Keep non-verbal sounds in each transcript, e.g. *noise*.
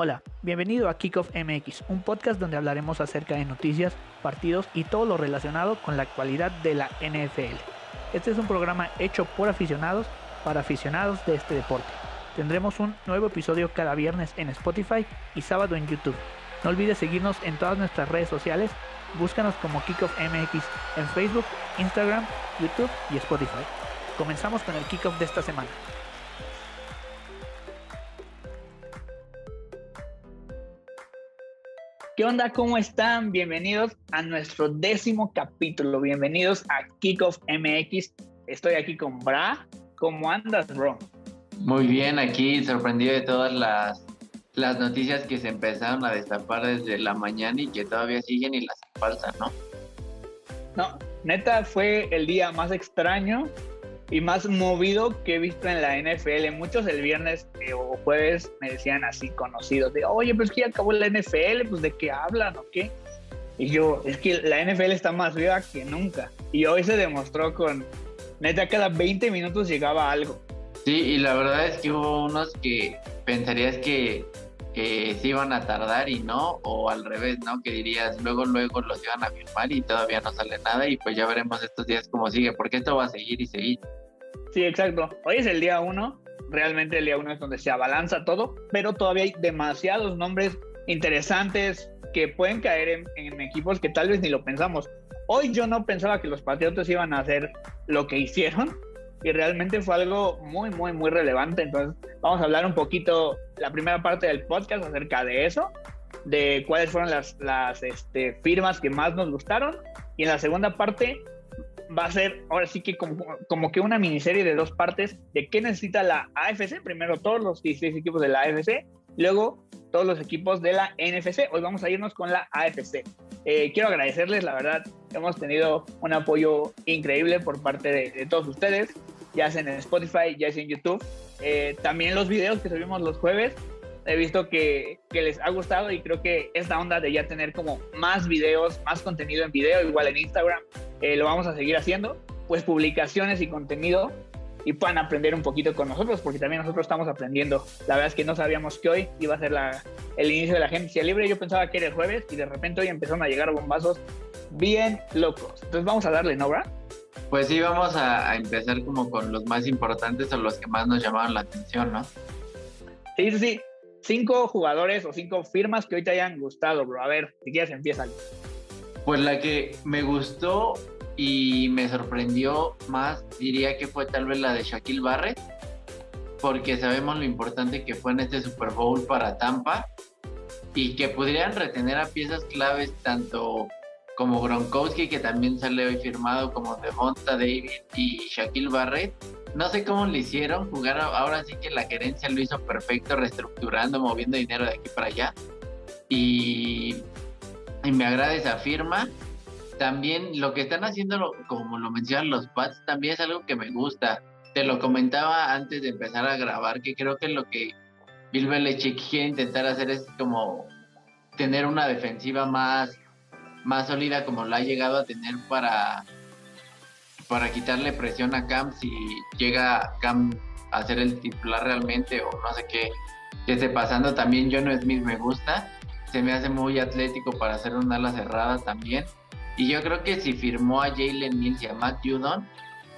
Hola, bienvenido a Kickoff MX, un podcast donde hablaremos acerca de noticias, partidos y todo lo relacionado con la actualidad de la NFL. Este es un programa hecho por aficionados para aficionados de este deporte. Tendremos un nuevo episodio cada viernes en Spotify y sábado en YouTube. No olvides seguirnos en todas nuestras redes sociales. Búscanos como Kickoff MX en Facebook, Instagram, YouTube y Spotify. Comenzamos con el kickoff de esta semana. ¿Qué onda? ¿Cómo están? Bienvenidos a nuestro décimo capítulo. Bienvenidos a Kickoff MX. Estoy aquí con Bra. ¿Cómo andas, bro? Muy bien, aquí sorprendido de todas las, las noticias que se empezaron a destapar desde la mañana y que todavía siguen y las faltan, ¿no? No, neta fue el día más extraño y más movido que he visto en la NFL. Muchos el viernes eh, o jueves me decían así conocidos de, oye, pero es que ya acabó la NFL, pues de qué hablan o qué. Y yo, es que la NFL está más viva que nunca. Y hoy se demostró con, neta, cada 20 minutos llegaba algo. Sí, y la verdad es que hubo unos que pensarías que, que se iban a tardar y no, o al revés, ¿no? Que dirías, luego, luego los iban a firmar y todavía no sale nada y pues ya veremos estos días cómo sigue, porque esto va a seguir y seguir. Sí, exacto. Hoy es el día uno. Realmente el día uno es donde se abalanza todo, pero todavía hay demasiados nombres interesantes que pueden caer en, equipos que tal vez ni lo pensamos. Hoy yo no pensaba que los Patriotas iban a hacer lo que hicieron y realmente fue algo muy, muy, muy relevante. Entonces vamos a hablar un poquito, la primera parte del podcast acerca de eso, de cuáles fueron las, este, firmas que más nos gustaron y en la segunda parte va a ser ahora sí que como, como, que una miniserie de dos partes de qué necesita la AFC. Primero todos los 16 equipos de la AFC, luego todos los equipos de la NFC. Hoy vamos a irnos con la AFC. Eh, quiero agradecerles, la verdad, hemos tenido un apoyo increíble por parte de, todos ustedes, ya sea en Spotify, ya sea en YouTube. Eh, también los videos que subimos los jueves, he visto que, que, les ha gustado y creo que esta onda de ya tener como más videos, más contenido en video, igual en Instagram, eh, lo vamos a seguir haciendo, pues publicaciones y contenido y puedan aprender un poquito con nosotros, porque también nosotros estamos aprendiendo. La verdad es que no sabíamos que hoy iba a ser la, el inicio de la agencia libre. Yo pensaba que era el jueves y de repente hoy empezaron a llegar bombazos bien locos. Entonces vamos a darle, ¿no, Pues sí, vamos a, a, empezar como con los más importantes o los que más nos llamaron la atención, ¿no? Sí, sí, sí. Cinco jugadores o cinco firmas que hoy te hayan gustado, bro. A ver, si quieres empieza. Pues la que me gustó y me sorprendió más, diría que fue tal vez la de Shaquille Barrett, porque sabemos lo importante que fue en este Super Bowl para Tampa y que podrían retener a piezas claves tanto como Gronkowski, que también sale hoy firmado, como Devonta David y Shaquille Barrett. No sé cómo le hicieron jugar, ahora sí que la gerencia lo hizo perfecto, reestructurando, moviendo dinero de aquí para allá. Y me agrada esa firma. También lo que están haciendo, como lo mencionan los Pats, también es algo que me gusta. Te lo comentaba antes de empezar a grabar, que creo que lo que Bill Belichick quiere intentar hacer es como tener una defensiva más, más sólida como la ha llegado a tener para, para quitarle presión a Cam si llega Cam a ser el titular realmente o no sé qué, qué esté pasando. También John Smith me gusta se me hace muy atlético para hacer una ala cerrada también. Y yo creo que si firmó a Jalen Mills y a Matt Judon,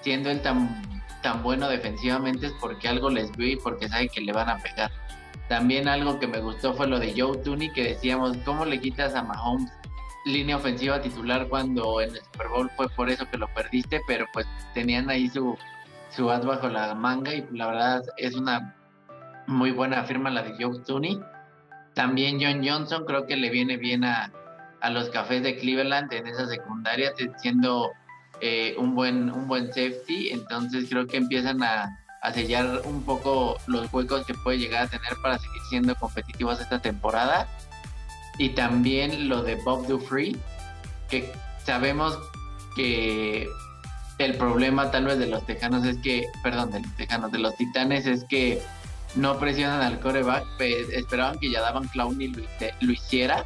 siendo él tan, tan bueno defensivamente es porque algo les vio y porque sabe que le van a pegar. También algo que me gustó fue lo de Joe Tooney, que decíamos, ¿cómo le quitas a Mahomes línea ofensiva titular cuando en el Super Bowl fue por eso que lo perdiste? Pero pues tenían ahí su, su as bajo la manga y la verdad es una muy buena firma la de Joe Tooney también John Johnson creo que le viene bien a, los cafés de Cleveland en esa secundaria, siendo eh, un, buen, un buen safety. Entonces creo que empiezan a, sellar un poco los huecos que puede llegar a tener para seguir siendo competitivos esta temporada. Y también lo de Bob Dufree, que sabemos que el problema tal vez de los tejanos es que, perdón, de los tejanos, de los titanes es que no presionan al coreback, pues, esperaban que ya daban Clowney lo, lo hiciera,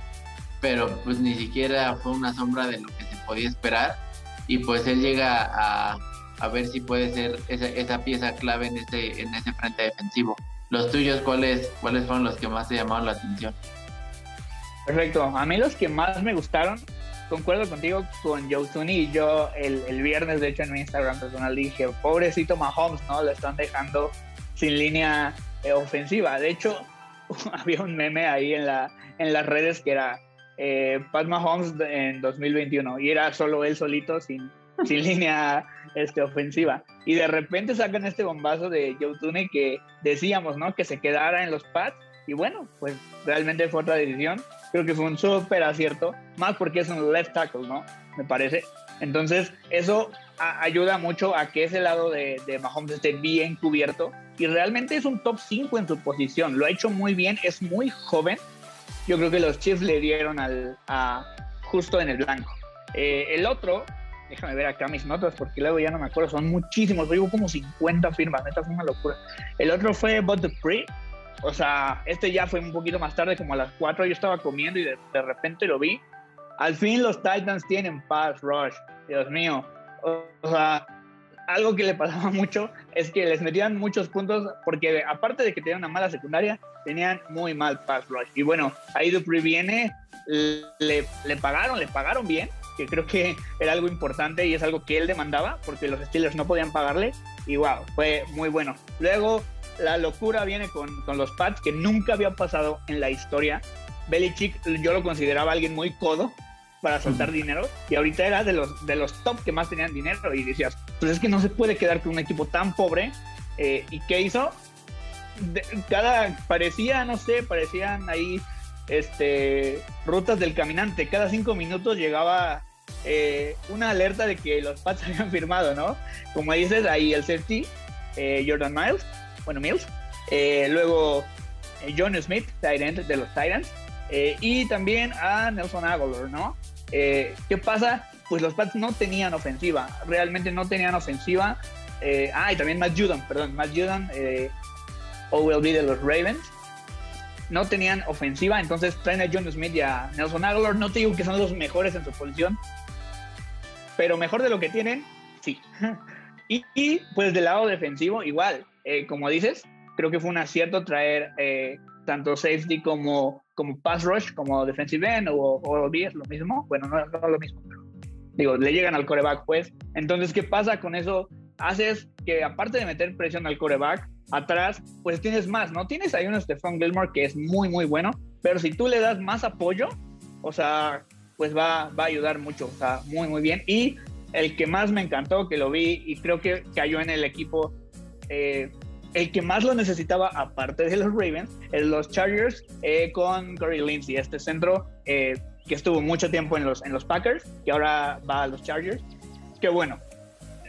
pero pues ni siquiera fue una sombra de lo que se podía esperar y pues él llega a, a ver si puede ser esa, esa, pieza clave en ese, en ese frente defensivo. los tuyos, ¿cuáles, ¿cuáles fueron los que más te llamaron la atención? Perfecto. A mí los que más me gustaron, concuerdo contigo con Joe y yo el, el, viernes, de hecho, en mi Instagram personal dije, pobrecito Mahomes, ¿no? Le están dejando sin línea eh, ofensiva. De hecho, *laughs* había un meme ahí en, la, en las redes que era eh, Pat Mahomes en 2021 y era solo él solito sin, sin *laughs* línea este, ofensiva. Y de repente sacan este bombazo de Joe Tooney que decíamos, ¿no? Que se quedara en los pads. Y bueno, pues realmente fue otra decisión. Creo que fue un súper acierto, más porque es un left tackle, ¿no? Me parece. Entonces, eso ayuda mucho a que ese lado de, de Mahomes esté bien cubierto. Y realmente es un top 5 en su posición. Lo ha hecho muy bien, es muy joven. Yo creo que los Chiefs le dieron al, a, justo en el blanco. Eh, el otro, déjame ver acá mis notas porque luego ya no me acuerdo, son muchísimos, Digo como 50 firmas, neta fue una locura. El otro fue But the Free, o sea, este ya fue un poquito más tarde, como a las 4 yo estaba comiendo y de, de repente lo vi. Al fin los Titans tienen pass rush, Dios mío. O sea, algo que le pasaba *laughs* mucho es que les metían muchos puntos porque aparte de que tenían una mala secundaria, tenían muy mal pass rush. Y bueno, ahí Dupree viene, le, le pagaron, le pagaron bien, que creo que era algo importante y es algo que él demandaba porque los Steelers no podían pagarle y wow, fue muy bueno. Luego la locura viene con, con los Pats que nunca había pasado en la historia. Belichick yo lo consideraba alguien muy codo para soltar dinero y ahorita era de los, de los top que más tenían dinero y decías, pues es que no se puede quedar con un equipo tan pobre. Eh, ¿Y qué hizo? cada, parecía, no sé, parecían ahí este, rutas del caminante. Cada cinco minutos llegaba eh, una alerta de que los Pats *laughs* habían firmado, ¿no? Como dices, ahí el safety, eh, Jordan Miles, bueno, Mills. luego John Smith, Tyrant de los Titans. y también a Nelson Aguilar, ¿no? Eh, ¿Qué pasa? Pues los Pats no tenían ofensiva, realmente no tenían ofensiva. Eh, ah, y también Matt Judon, perdón, Matt Judon, eh, OLB de los Ravens. No tenían ofensiva, entonces traen a John Smith y a Nelson Aguilar. No te digo que son los mejores en su posición, pero mejor de lo que tienen, sí. *laughs* y, pues del lado defensivo, igual, eh, como dices, creo que fue un acierto traer eh, tanto safety como, como pass rush, como defensive end o, o lo mismo. Bueno, no, es lo mismo, pero digo, le llegan al coreback, pues. Entonces, ¿qué pasa con eso? Haces que aparte de meter presión al coreback, atrás, pues tienes más, ¿no? Tienes ahí un Stephon Gilmore que es muy, muy bueno, pero si tú le das más apoyo, o sea, pues va, va a ayudar mucho, o sea, muy, muy bien. Y el que más me encantó, que lo vi y creo que cayó en el equipo eh, el que más lo necesitaba, aparte de los Ravens, es los Chargers eh, con Corey Lindsey, este centro eh, que estuvo mucho tiempo en los, en los Packers, que ahora va a los Chargers. Que bueno,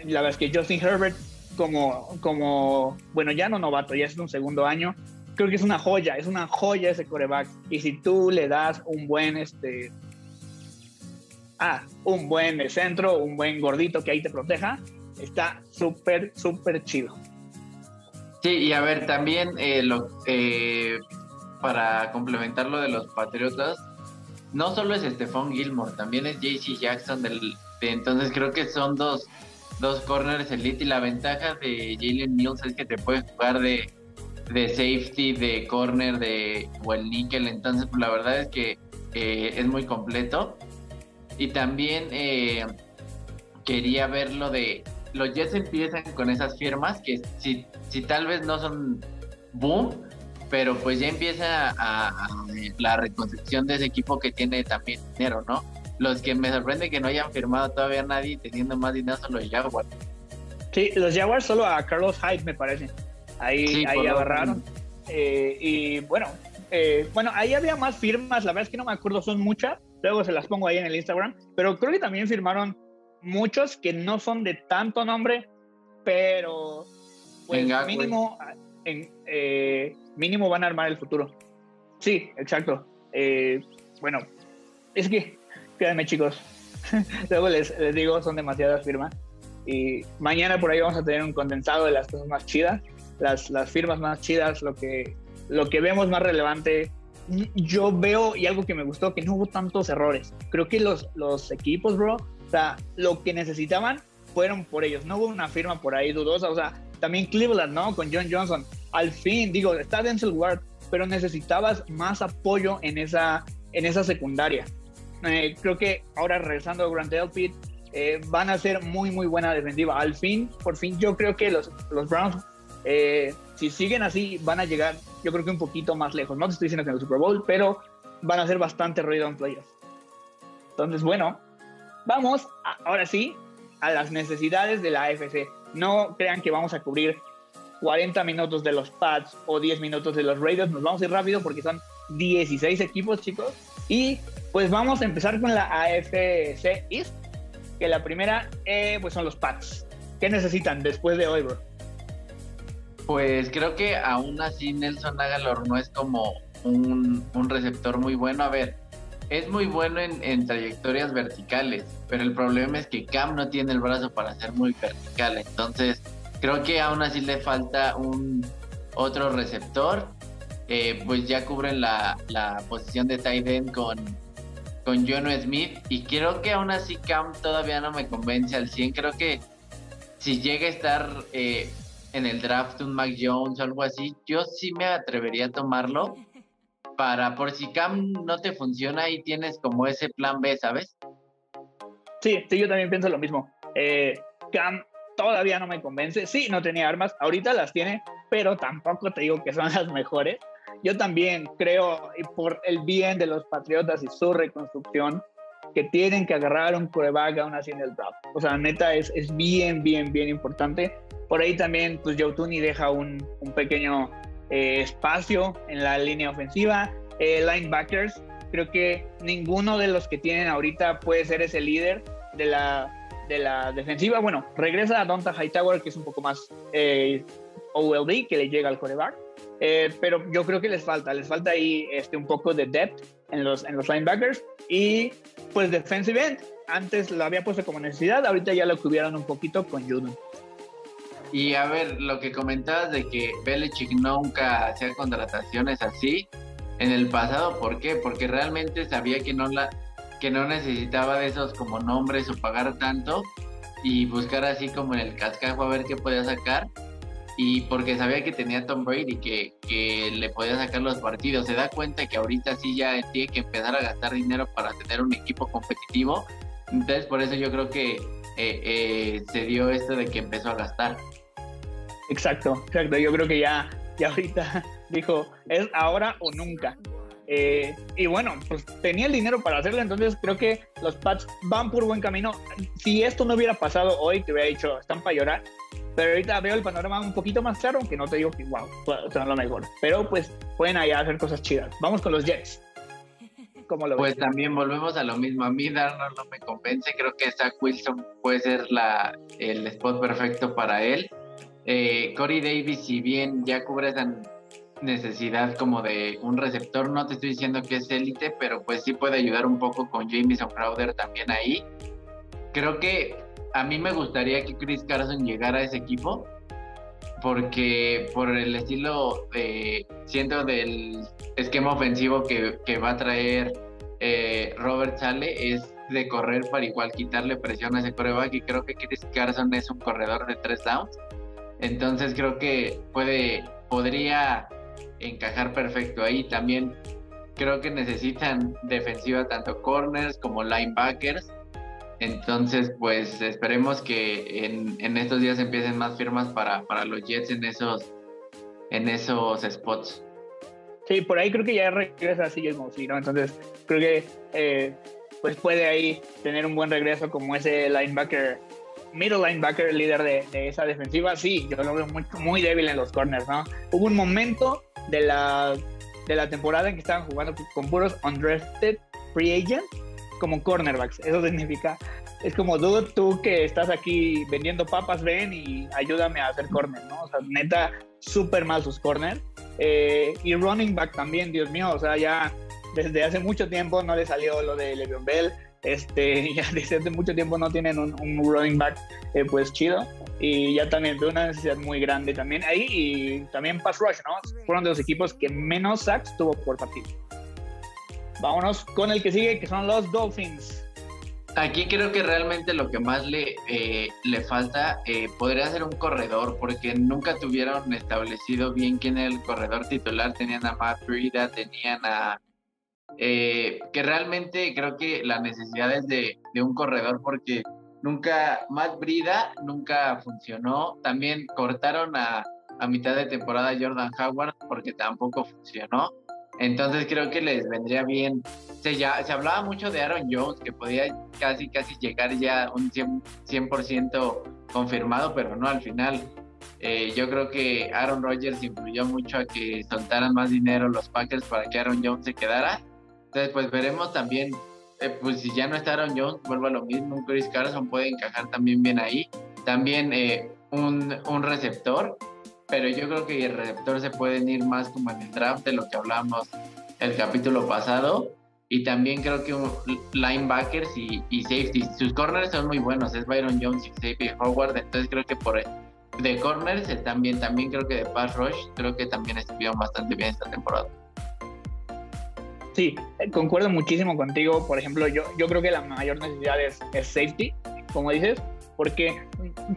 la verdad es que Justin Herbert, como, como bueno, ya no novato, ya es un segundo año, creo que es una joya, es una joya ese coreback. Y si tú le das un buen, este, ah, un buen centro, un buen gordito que ahí te proteja, está súper, súper chido. Sí, y a ver, también eh, eh, para complementar lo de los Patriotas, no solo es Stephon Gilmore, también es JC Jackson del, de, entonces creo que son dos, dos corners elite y la ventaja de Jalen Mills es que te puede jugar de, de safety, de corner, de o el nickel, entonces pues, la verdad es que eh, es muy completo. Y también quería ver lo de los Jets empiezan con esas firmas que si, si tal vez no son boom, pero pues ya empieza a, la reconstrucción de ese equipo que tiene también dinero, ¿no? Los que me sorprende que no hayan firmado todavía nadie teniendo más dinero son los Jaguars. Sí, los Jaguars solo a Carlos Hyde me parece. Ahí, ahí agarraron. Eh, y bueno, eh, bueno, ahí había más firmas, la verdad es que no me acuerdo, son muchas. Luego se las pongo ahí en el Instagram. Pero creo que también firmaron muchos que no son de tanto nombre, pero pues mínimo, en, eh, mínimo van a armar el futuro. Sí, exacto. Eh, bueno, es que, créanme chicos, *laughs* luego les, les, digo, son demasiadas firmas. Y mañana por ahí vamos a tener un condensado de las cosas más chidas, las, las firmas más chidas, lo que, lo que vemos más relevante. Yo veo, y algo que me gustó, que no hubo tantos errores. Creo que los, los equipos, bro, o sea, lo que necesitaban fueron por ellos. No hubo una firma por ahí dudosa. O sea, también Cleveland, ¿no? Con John Johnson. al fin, digo, está Denzel Ward, pero necesitabas más apoyo en esa, en esa secundaria. Eh, creo que ahora regresando a Grant Delpit, eh, van a ser muy, muy buena defensiva. Al fin, por fin, yo creo que los, los Browns, eh, si siguen así, van a llegar, yo creo que un poquito más lejos. No te estoy diciendo que en el Super Bowl, pero van a hacer bastante ruido en playoffs. Entonces, bueno, vamos ahora sí a las necesidades de la AFC. No crean que vamos a cubrir 40 minutos de los Pats o 10 minutos de los Raiders. Nos vamos a ir rápido porque son 16 equipos, chicos. Y pues vamos a empezar con la AFC East, que la primera eh, pues son los Pats. ¿Qué necesitan después de hoy, bro? Pues creo que aún así Nelson Agalor no es como un, receptor muy bueno. A ver, es muy bueno en, trayectorias verticales, pero el problema es que Cam no tiene el brazo para ser muy vertical. Entonces, creo que aún así le falta un otro receptor. Eh, pues ya cubren la, la posición de tight end con, con John Smith. Y creo que aún así Cam todavía no me convence al 100. Creo que si llega a estar eh, en el draft un Mac Jones o algo así, yo sí me atrevería a tomarlo para por si Cam no te funciona y tienes como ese plan B, ¿sabes? Sí, sí, yo también pienso lo mismo. Eh, Cam todavía no me convence. Sí, no tenía armas, ahorita las tiene, pero tampoco te digo que son las mejores. Yo también creo, por el bien de los Patriotas y su reconstrucción, que tienen que agarrar un coreback aún así en el draft. O sea, neta, es, es bien, bien, bien importante. Por ahí también, pues Joe Tooney deja un, un pequeño eh, espacio en la línea ofensiva. Eh, linebackers, creo que ninguno de los que tienen ahorita puede ser ese líder de la, de la defensiva. Bueno, regresa a Donta Hightower, que es un poco más eh, OLD, que le llega al coreback. Eh, pero yo creo que les falta, les falta ahí este, un poco de depth en los, en los linebackers. Y pues defensive end, antes lo había puesto como necesidad, ahorita ya lo cubrieron un poquito con Judon. Y a ver, lo que comentabas de que Belichick nunca hacía contrataciones así en el pasado, ¿por qué? Porque realmente sabía que no la que no necesitaba de esos como nombres o pagar tanto y buscar así como en el cascajo a ver qué podía sacar y porque sabía que tenía Tom Brady que, que le podía sacar los partidos. Se da cuenta que ahorita sí ya tiene que empezar a gastar dinero para tener un equipo competitivo. Entonces por eso yo creo que eh, eh, se dio esto de que empezó a gastar. Exacto, exacto. Yo creo que ya, ya ahorita *laughs* dijo, es ahora o nunca. Eh, y bueno, pues tenía el dinero para hacerlo, entonces creo que los Pats van por buen camino. Si esto no hubiera pasado hoy, te hubiera dicho, están para llorar. Pero ahorita veo el panorama un poquito más claro, aunque no te digo que, wow, son lo mejor. Pero pues pueden allá hacer cosas chidas. Vamos con los Jets. ¿Cómo lo pues también volvemos a lo mismo. A mí Darnold no me convence. Creo que Zach Wilson puede ser la, el spot perfecto para él. Eh, Corey Davis, si bien ya cubre esa necesidad como de un receptor, no te estoy diciendo que es élite, pero pues sí puede ayudar un poco con Jameson Crowder también ahí. Creo que a mí me gustaría que Chris Carson llegara a ese equipo porque por el estilo de, siento del esquema ofensivo que, va a traer eh, Robert Sale es de correr para igual quitarle presión a ese coreback y creo que Chris Carson es un corredor de tres downs entonces creo que puede podría encajar perfecto ahí también creo que necesitan defensiva tanto corners como linebackers entonces, pues esperemos que en, estos días empiecen más firmas para, los Jets en esos, en esos spots. Sí, por ahí creo que ya regresa así el Mosley, ¿no? Entonces, creo que eh, pues puede ahí tener un buen regreso como ese linebacker, middle linebacker, líder de, esa defensiva. Sí, yo lo veo muy, muy débil en los corners, ¿no? Hubo un momento de la, de la temporada en que estaban jugando con puros undrafted free agents como cornerbacks. Eso significa, es como, dudo tú que estás aquí vendiendo papas, ven y ayúdame a hacer corner, ¿no? O sea, neta, súper mal sus corners. Eh, y running back también, Dios mío, o sea, ya desde hace mucho tiempo no le salió lo de Le'Veon Bell. Este, *laughs* ya desde hace mucho tiempo no tienen un, running back eh, pues chido y ya también veo una necesidad muy grande también ahí y también pass rush, ¿no? Fueron de los equipos que menos sacks tuvo por partido. Vámonos con el que sigue, que son los Dolphins. Aquí creo que realmente lo que más le, eh, le falta eh, podría ser un corredor, porque nunca tuvieron establecido bien quién era el corredor titular. Tenían a Matt Brida, tenían a. Eh, que realmente creo que la necesidad es de, de, un corredor, porque nunca. Matt Brida nunca funcionó. También cortaron a, a mitad de temporada Jordan Howard, porque tampoco funcionó. Entonces creo que les vendría bien. Se, ya, se hablaba mucho de Aaron Jones, que podía casi, casi llegar ya un 100%, confirmado, pero no al final. Eh, yo creo que Aaron Rodgers influyó mucho a que soltaran más dinero los Packers para que Aaron Jones se quedara. Entonces, pues veremos también, eh, pues si ya no está Aaron Jones, vuelvo a lo mismo, un Chris Carson puede encajar también bien ahí. También eh, un, un receptor pero yo creo que el receptor se pueden ir más como en el draft de lo que hablamos el capítulo pasado. Y también creo que un linebackers y, y safety. Sus corners son muy buenos. Es Byron Jones y Safety Howard. Entonces creo que por de corners también, también creo que de pass rush, creo que también estuvieron bastante bien esta temporada. Sí, concuerdo muchísimo contigo. Por ejemplo, yo, yo creo que la mayor necesidad es, es safety, como dices porque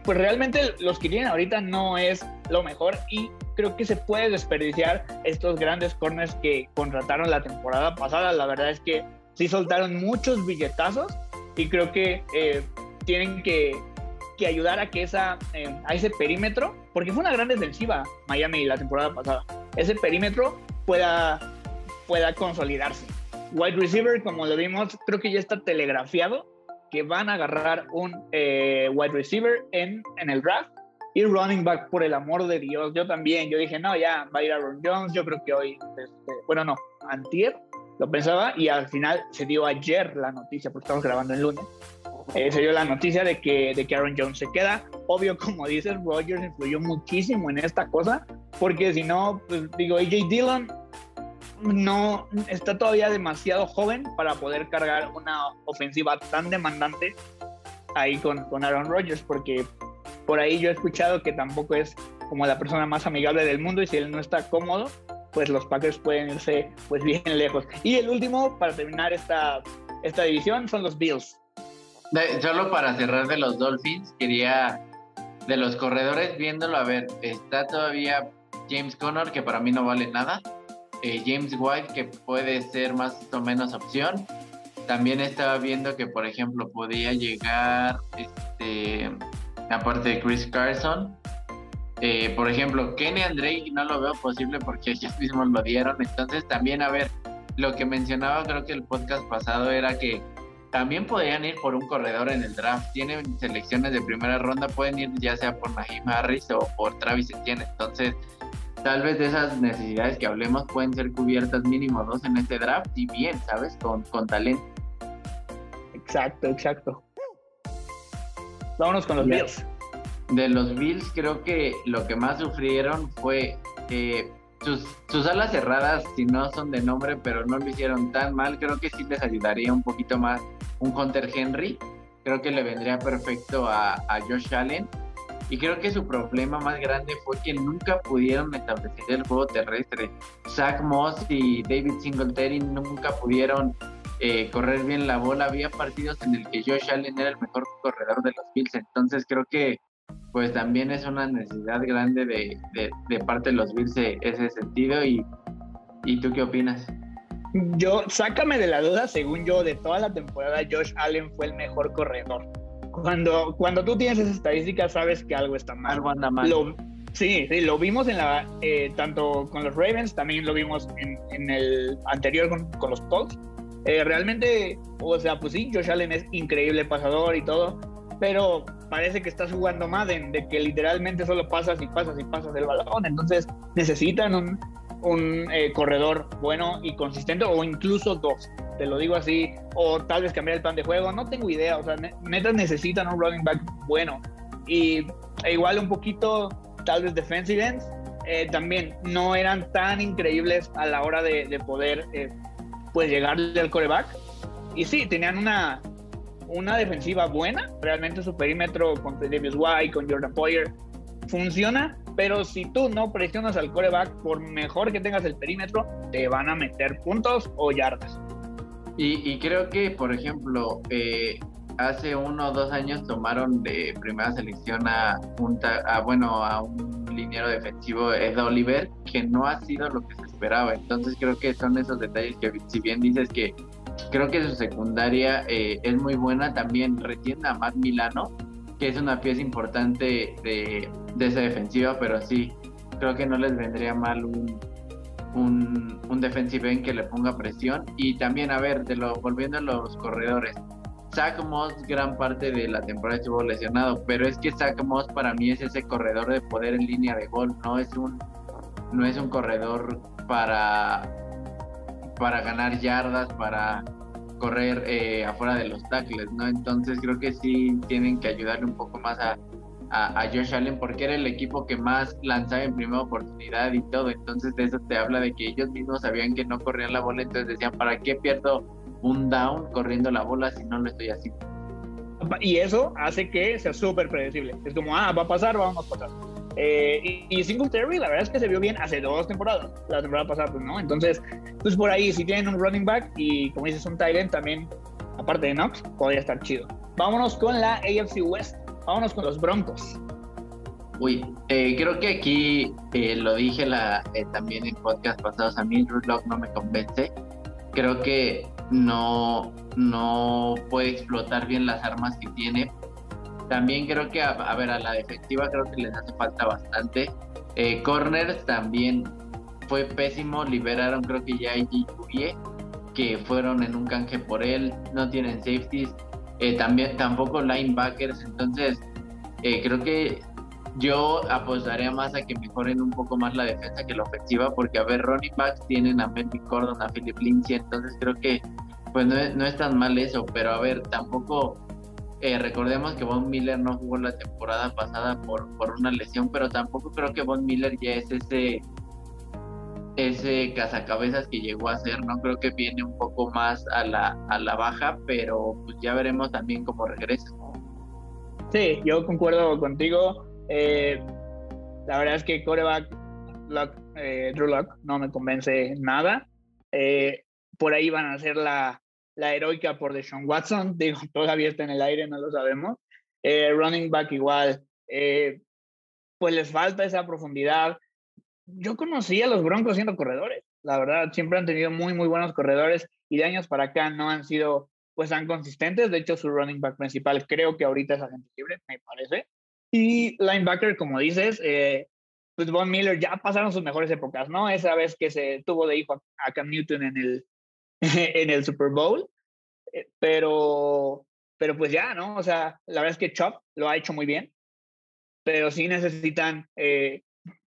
pues realmente los que tienen ahorita no es lo mejor y creo que se puede desperdiciar estos grandes corners que contrataron la temporada pasada. La verdad es que sí soltaron muchos billetazos y creo que eh, tienen que, que, ayudar a que esa, eh, a ese perímetro, porque fue una gran defensiva Miami la temporada pasada, ese perímetro pueda, pueda consolidarse. Wide receiver, como lo vimos, creo que ya está telegrafiado que van a agarrar un eh, wide receiver en, en el draft y running back, por el amor de Dios. Yo también, yo dije, no, ya va a ir Aaron Jones. Yo creo que hoy, este, bueno, no, antier lo pensaba y al final se dio ayer la noticia, porque estamos grabando el lunes. Eh, se dio la noticia de que, de que Aaron Jones se queda. Obvio, como dices, Rogers influyó muchísimo en esta cosa, porque si no, pues digo, AJ Dillon no está todavía demasiado joven para poder cargar una ofensiva tan demandante ahí con, con Aaron Rodgers, porque por ahí yo he escuchado que tampoco es como la persona más amigable del mundo y si él no está cómodo, pues los Packers pueden irse pues *laughs* bien lejos. Y el último, para terminar esta, esta división, son los Bills. solo para cerrar de los Dolphins, quería de los corredores viéndolo, a ver, está todavía James Conner, que para mí no vale nada. Eh, James White, que puede ser más o menos opción. También estaba viendo que, por ejemplo, podía llegar, este, aparte de Chris Carson, eh, por ejemplo, Kenny Drake no lo veo posible porque *laughs* ellos mismos lo dieron. Entonces, también, a ver, lo que mencionaba, creo que el podcast pasado era que también podrían ir por un corredor en el draft. Tienen selecciones de primera ronda, pueden ir ya sea por Naheem Harris o por Travis Etienne. Entonces, tal vez de esas necesidades que hablemos pueden ser cubiertas mínimo dos en este draft y bien, ¿sabes? Con, con talento. Exacto, exacto. Vámonos con los Bills. De los Bills creo que lo que más sufrieron fue eh, sus, sus, alas cerradas, si no son de nombre, pero no lo hicieron tan mal, creo que sí les ayudaría un poquito más un Hunter Henry. Creo que le vendría perfecto a, a Josh Allen y creo que su problema más grande fue que nunca pudieron establecer el juego terrestre. Zach Moss y David Singletary nunca pudieron eh, correr bien la bola. Había partidos en el que Josh Allen era el mejor corredor de los Bills. Entonces creo que pues también es una necesidad grande de, de, parte de los Bills ese sentido. Y, ¿Y tú qué opinas? Yo, sácame de la duda, según yo, de toda la temporada, Josh Allen fue el mejor corredor cuando, cuando tú tienes esas estadísticas, sabes que algo está mal. Algo anda mal. sí, sí, lo vimos en la, eh, tanto con los Ravens, también lo vimos en, en el anterior con, con los Colts. Eh, realmente, o sea, pues sí, Josh Allen es increíble pasador y todo, pero parece que estás jugando Madden, de que literalmente solo pasas y pasas y pasas el balón. Entonces necesitan un, un eh, corredor bueno y consistente, o incluso dos te lo digo así, o tal vez cambiar el plan de juego, no tengo idea, o sea, necesitan un running back bueno. Y e igual un poquito, tal vez defensive ends, eh, también no eran tan increíbles a la hora de, poder eh, pues llegarle al coreback. Y sí, tenían una, una defensiva buena, realmente su perímetro con Davis White, con Jordan Poyer, funciona, pero si tú no presionas al coreback, por mejor que tengas el perímetro, te van a meter puntos o yardas. Y, creo que, por ejemplo, eh, hace uno o dos años tomaron de primera selección a un, bueno, a un liniero defensivo Ed Oliver, que no ha sido lo que se esperaba. Entonces creo que son esos detalles que si bien dices que creo que su secundaria eh, es muy buena, también retiene a Matt Milano, que es una pieza importante de, de esa defensiva, pero sí, creo que no les vendría mal un, un, un defensive end que le ponga presión. Y también, a ver, de lo, volviendo a los corredores, Zach Moss gran parte de la temporada estuvo lesionado, pero es que Zach Moss para mí es ese corredor de poder en línea de gol, no es un, no es un corredor para, para ganar yardas, para correr eh, afuera de los tackles, ¿no? Entonces creo que sí tienen que ayudarle un poco más a, a, Josh Allen porque era el equipo que más lanzaba en primera oportunidad y todo. Entonces de eso te habla de que ellos mismos sabían que no corrían la bola, entonces decían, ¿para qué pierdo un down corriendo la bola si no lo estoy así? Y eso hace que sea súper predecible. Es como, ah, va a pasar, vamos a pasar. Eh, y, y Singletary, la verdad es que se vio bien hace dos temporadas. La temporada pasada, pues no. Entonces, pues por ahí, si tienen un running back y como dices, un tight end también, aparte de Knox, podría estar chido. Vámonos con la AFC West. Vámonos con los Broncos. Uy, eh, creo que aquí eh, lo dije la, eh, también en podcast pasados, a mí Drew no me convence. Creo que no, no puede explotar bien las armas que tiene. También creo que, a, ver, a la defensiva creo que les hace falta bastante. corners también fue pésimo, liberaron creo que ya y que fueron en un canje por él, no tienen safeties eh, también tampoco linebackers, entonces eh, creo que yo apostaría más a que mejoren un poco más la defensa que la ofensiva, porque a ver, running backs tienen a Melvin Gordon, a Philip Lindsay, entonces creo que pues no es, no es tan mal eso, pero a ver, tampoco eh, recordemos que Von Miller no jugó la temporada pasada por, por una lesión, pero tampoco creo que Von Miller ya es ese ese cazacabezas que llegó a ser, ¿no? Creo que viene un poco más a la, a la baja, pero pues ya veremos también cómo regresa. Sí, yo concuerdo contigo. Eh, la verdad es que coreback eh, Drew Lock no me convence nada. Eh, por ahí van a hacer la, la heroica por Deshaun Watson. *laughs* Digo, todavía está en el aire, no lo sabemos. running back igual. pues les falta esa profundidad yo conocí a los Broncos siendo corredores. La verdad, siempre han tenido muy, muy buenos corredores y de años para acá no han sido pues tan consistentes. De hecho, su running back principal creo que ahorita es agente libre, me parece. Y linebacker, como dices, eh, pues Von Miller ya pasaron sus mejores épocas, ¿no? Esa vez que se tuvo de hijo a Cam Newton en el, *laughs* en el Super Bowl. Eh, pero, pero pues ya, ¿no? O sea, la verdad es que Chop lo ha hecho muy bien, pero sí necesitan eh,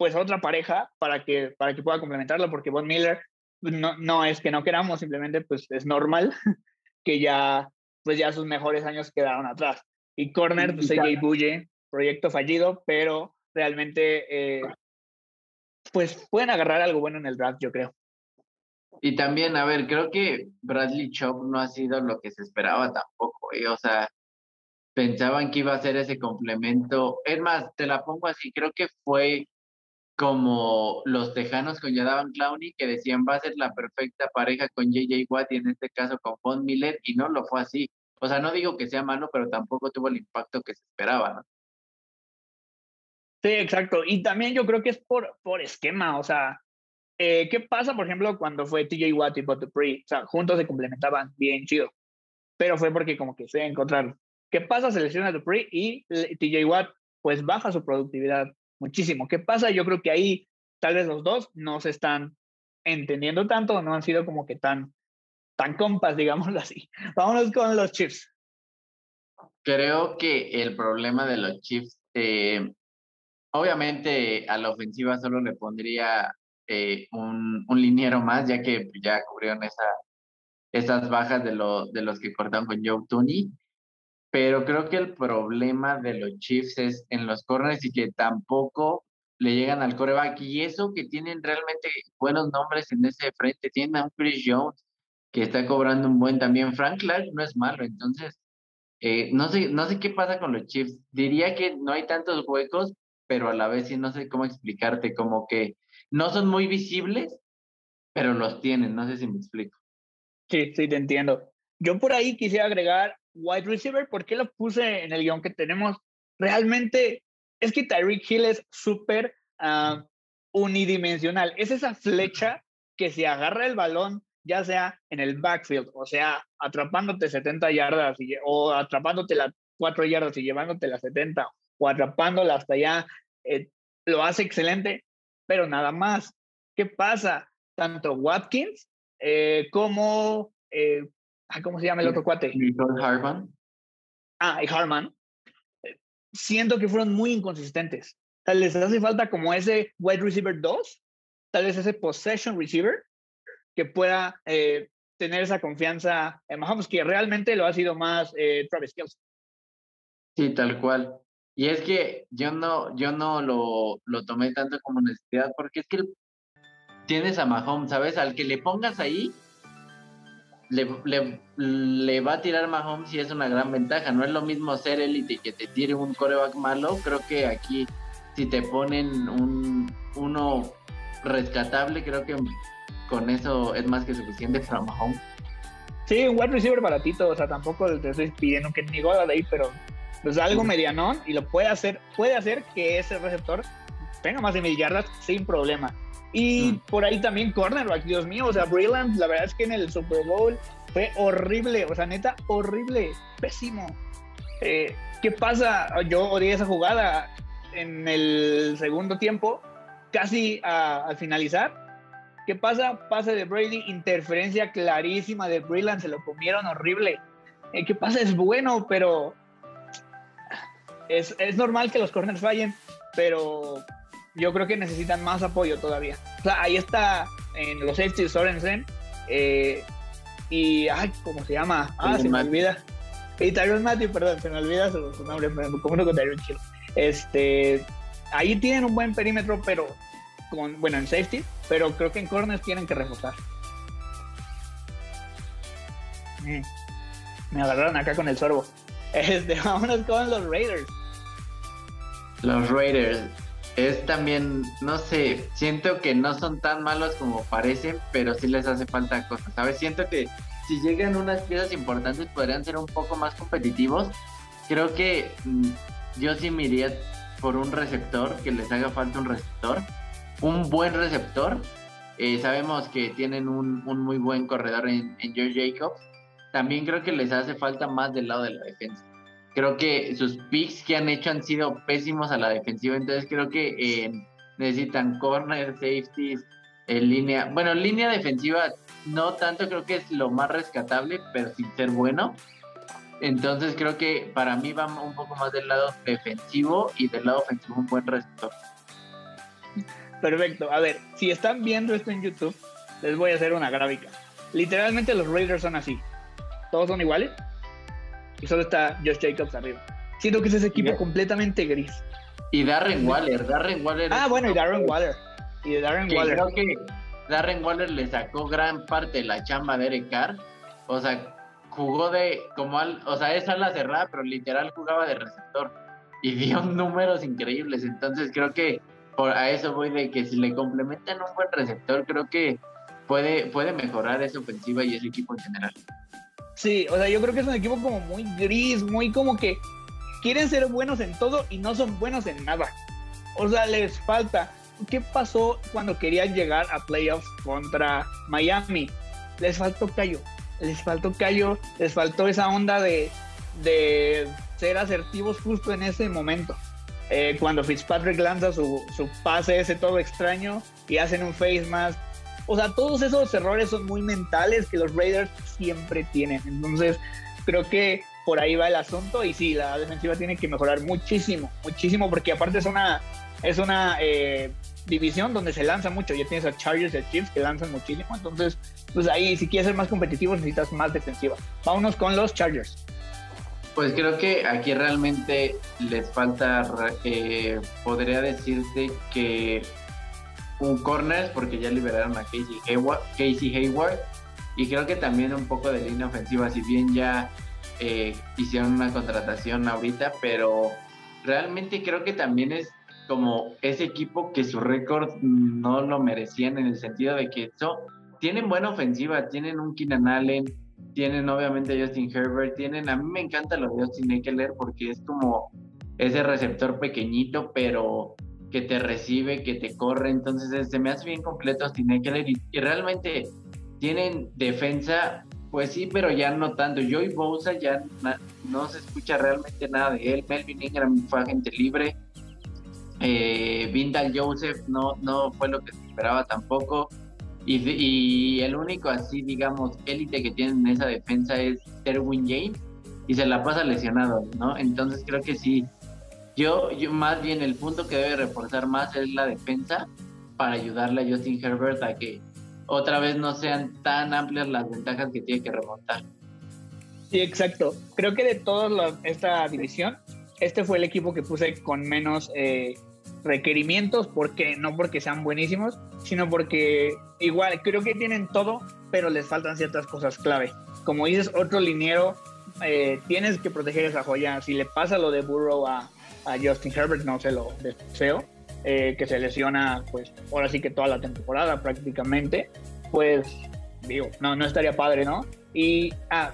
pues otra pareja para que, para que pueda complementarlo, porque Von Miller pues, no, no es que no queramos, simplemente pues es normal *laughs* que ya, pues ya sus mejores años quedaron atrás. Y Corner, pues AJ Bulle, proyecto fallido, pero realmente eh, pues pueden agarrar algo bueno en el draft, yo creo. Y también, a ver, creo que Bradley Chop no ha sido lo que se esperaba tampoco, ¿eh? o sea, pensaban que iba a ser ese complemento. Es más, te la pongo así, creo que fue como los tejanos con Yadavan Clowney, que decían va a ser la perfecta pareja con JJ Watt y en este caso con Von Miller, y no lo fue así. O sea, no digo que sea malo, pero tampoco tuvo el impacto que se esperaba, ¿no? Sí, exacto. Y también yo creo que es por, por esquema, o sea, eh, ¿qué pasa, por ejemplo, cuando fue TJ Watt y Butterfree? O sea, juntos se complementaban bien chido, pero fue porque como que se encontraron. ¿Qué pasa? Selecciona Dupree y TJ Watt pues baja su productividad muchísimo. ¿Qué pasa? Yo creo que ahí tal vez los dos no se están entendiendo tanto, no han sido como que tan, tan compas, *laughs* digámoslo así. Vámonos con los Chiefs. Creo que el problema de los Chiefs, eh, obviamente a la ofensiva solo le pondría eh, un, un, liniero más, ya que ya cubrieron esa, esas bajas de, lo, de los que cortaron con Joe Tooney pero creo que el problema de los Chiefs es en los corners y que tampoco le llegan al coreback. Y eso que tienen realmente buenos nombres en ese frente. Tienen a Chris Jones que está cobrando un buen también. Frank Clark no es malo. Entonces, eh, no, sé, no sé qué pasa con los Chiefs. Diría que no hay tantos huecos, pero a la vez sí no sé cómo explicarte. Como que no son muy visibles, pero los tienen. No sé si me explico. Sí, sí, te entiendo. Yo por ahí quisiera agregar wide receiver, ¿por qué lo puse en el guion que tenemos? Realmente es que Tyreek Hill es súper ah, unidimensional. Es esa flecha que se agarra el balón, ya sea en el backfield, o sea, atrapándote 70 yardas o atrapándote las 4 yardas y llevándote las 70 o atrapándola hasta allá, eh, lo hace excelente, pero nada más. ¿Qué pasa? Tanto Watkins eh, como, eh, ¿cómo se llama el otro cuate? Harman. Ah, y Harman. siento que fueron muy inconsistentes. Tal les hace falta como ese wide receiver 2, tal vez ese possession receiver que pueda eh, tener esa confianza en Mahomes, que realmente lo ha sido más eh, Travis Kelce. Sí, tal cual. Y es que yo no, yo no lo, lo tomé tanto como necesidad, porque es que tienes a Mahomes, ¿sabes? Al que le pongas ahí, le, le, va a tirar Mahomes y es una gran ventaja. No es lo mismo ser élite que te tire un coreback malo. Creo que aquí, si te ponen un, uno rescatable, creo que con eso es más que suficiente para Mahomes. Sí, un wide receiver baratito, o sea, tampoco te estoy pidiendo que ni gola de ahí, pero pues algo medianón y lo puede hacer, puede hacer que ese receptor tenga más de mil yardas sin problema. Y por ahí también cornerback, Dios mío, o sea, Brillant, la verdad es que en el Super Bowl fue horrible, o sea, neta, horrible, pésimo. Eh, ¿Qué pasa? Yo odié esa jugada en el segundo tiempo, casi al finalizar. ¿Qué pasa? Pase de Brady, interferencia clarísima de Brillant, se lo comieron horrible. Eh, ¿Qué pasa? Es bueno, pero es, es normal que los corners fallen, pero yo creo que necesitan más apoyo todavía. O sea, ahí está en los safeties Sorensen eh, y, ay, ¿cómo se llama? Ah, se me olvida. Y Tyron Matthew, perdón, se me olvida su, nombre, me confundo con Tyron Chill. Este, ahí tienen un buen perímetro, pero con, bueno, en safety, pero creo que en corners tienen que reforzar. Mm, me agarraron acá con el sorbo. *laughs* Este, vámonos con los Raiders. Los Raiders es también, no sé, siento que no son tan malos como parecen, pero sí les hace falta cosas, ¿sabes? Siento que si llegan unas piezas importantes podrían ser un poco más competitivos. Creo que mm, yo sí me iría por un receptor, que les haga falta un receptor, un buen receptor. Eh, sabemos que tienen un, muy buen corredor en, en George Jacobs. También creo que les hace falta más del lado de la defensa creo que sus picks que han hecho han sido pésimos a la defensiva, entonces creo que eh, necesitan corner, safeties, en línea, bueno, línea defensiva no tanto creo que es lo más rescatable, pero sin ser bueno. Entonces creo que para mí va un poco más del lado defensivo y del lado ofensivo un buen receptor. Perfecto. A ver, si están viendo esto en YouTube, les voy a hacer una gráfica. Literalmente los Raiders son así. Todos son iguales y solo está Josh Jacobs arriba. Siento que es ese equipo completamente gris. Y Darren Waller, Darren Waller. Ah, bueno, y Darren Waller. Y Darren Waller. Creo que Darren Waller le sacó gran parte de la chamba de Eric Carr. O sea, jugó de como al, o sea, es ala cerrada, pero literal jugaba de receptor y *laughs* dio números increíbles. Entonces creo que por a eso voy de que si le complementan un buen receptor, creo que puede, puede mejorar esa ofensiva y ese equipo en general. Sí, o sea, yo creo que es un equipo como muy gris, muy como que quieren ser buenos en todo y no son buenos en nada. O sea, les falta. ¿Qué pasó cuando querían llegar a playoffs contra Miami? Les faltó callo, les faltó callo, les faltó esa onda de, de ser asertivos justo en ese momento. Eh, cuando Fitzpatrick lanza su, su pase ese todo extraño y hacen un face mask o sea, todos esos errores son muy mentales que los Raiders siempre tienen. Entonces, creo que por ahí va el asunto y sí, la defensiva tiene que mejorar muchísimo, muchísimo, porque aparte es una, es una eh, división donde se lanza mucho. Ya tienes a Chargers y a Chiefs que lanzan muchísimo. Entonces, pues ahí, si quieres ser más competitivo, necesitas más defensiva. Vámonos con los Chargers. Pues creo que aquí realmente les falta, eh, podría decirte que un corner porque ya liberaron a Casey Hayward, Casey y creo que también un poco de línea ofensiva, si bien ya eh, hicieron una contratación ahorita, pero realmente creo que también es como ese equipo que su récord no lo merecían en el sentido de que so, tienen buena ofensiva, tienen un Keenan Allen, tienen obviamente Justin Herbert, tienen, a mí me encanta lo de Justin Eckler porque es como ese receptor pequeñito, pero que te recibe, que te corre, entonces se me hace bien completo Justin Eckler y, y realmente tienen defensa, pues sí, pero ya no tanto. Joey Bosa ya no se escucha realmente nada de él. Melvin Ingram fue agente libre. Eh, Vindal Joseph no, no fue lo que se esperaba tampoco. Y, el único así, digamos, élite que tienen en esa defensa es Terwin James y se la pasa lesionado, ¿no? Entonces creo que sí. Yo, yo más bien el punto que debe reforzar más es la defensa para ayudarle a Justin Herbert a que otra vez no sean tan amplias las ventajas que tiene que remontar. Sí, exacto. Creo que de toda esta división, este fue el equipo que puse con menos eh, requerimientos, porque no porque sean buenísimos, sino porque igual creo que tienen todo, pero les faltan ciertas cosas clave. Como dices, otro liniero, eh, tienes que proteger esa joya. Si le pasa lo de Burrow a, Justin Herbert, no se lo deseo, eh, que se lesiona, pues ahora sí que toda la temporada prácticamente, pues digo, no, no estaría padre, ¿no? Y ah,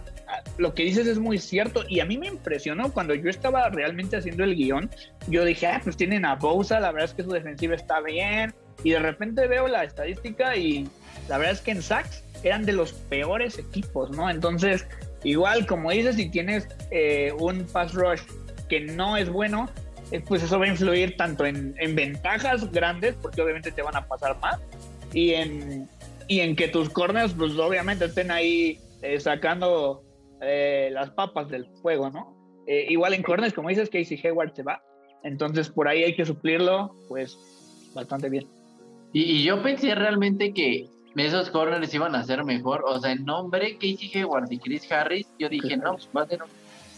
lo que dices es muy cierto y a mí me impresionó cuando yo estaba realmente haciendo el guion. Yo dije, ah, pues tienen a Bosa, la verdad es que su defensiva está bien. Y de repente veo la estadística y la verdad es que en sacks eran de los peores equipos, ¿no? Entonces, igual, como dices, si tienes eh, un pass rush que no es bueno, eh, pues eso va a influir tanto en, ventajas grandes, porque obviamente te van a pasar más, y en, y en que tus corners, pues obviamente estén ahí eh, sacando eh, las papas del fuego, ¿no? Eh, igual en corners, como dices, Casey Hayward se va. Entonces por ahí hay que suplirlo, pues bastante bien. Y, yo pensé realmente que esos corners iban a ser mejor. O sea, en nombre Casey Hayward y Chris Harris, yo dije, no, pues va a ser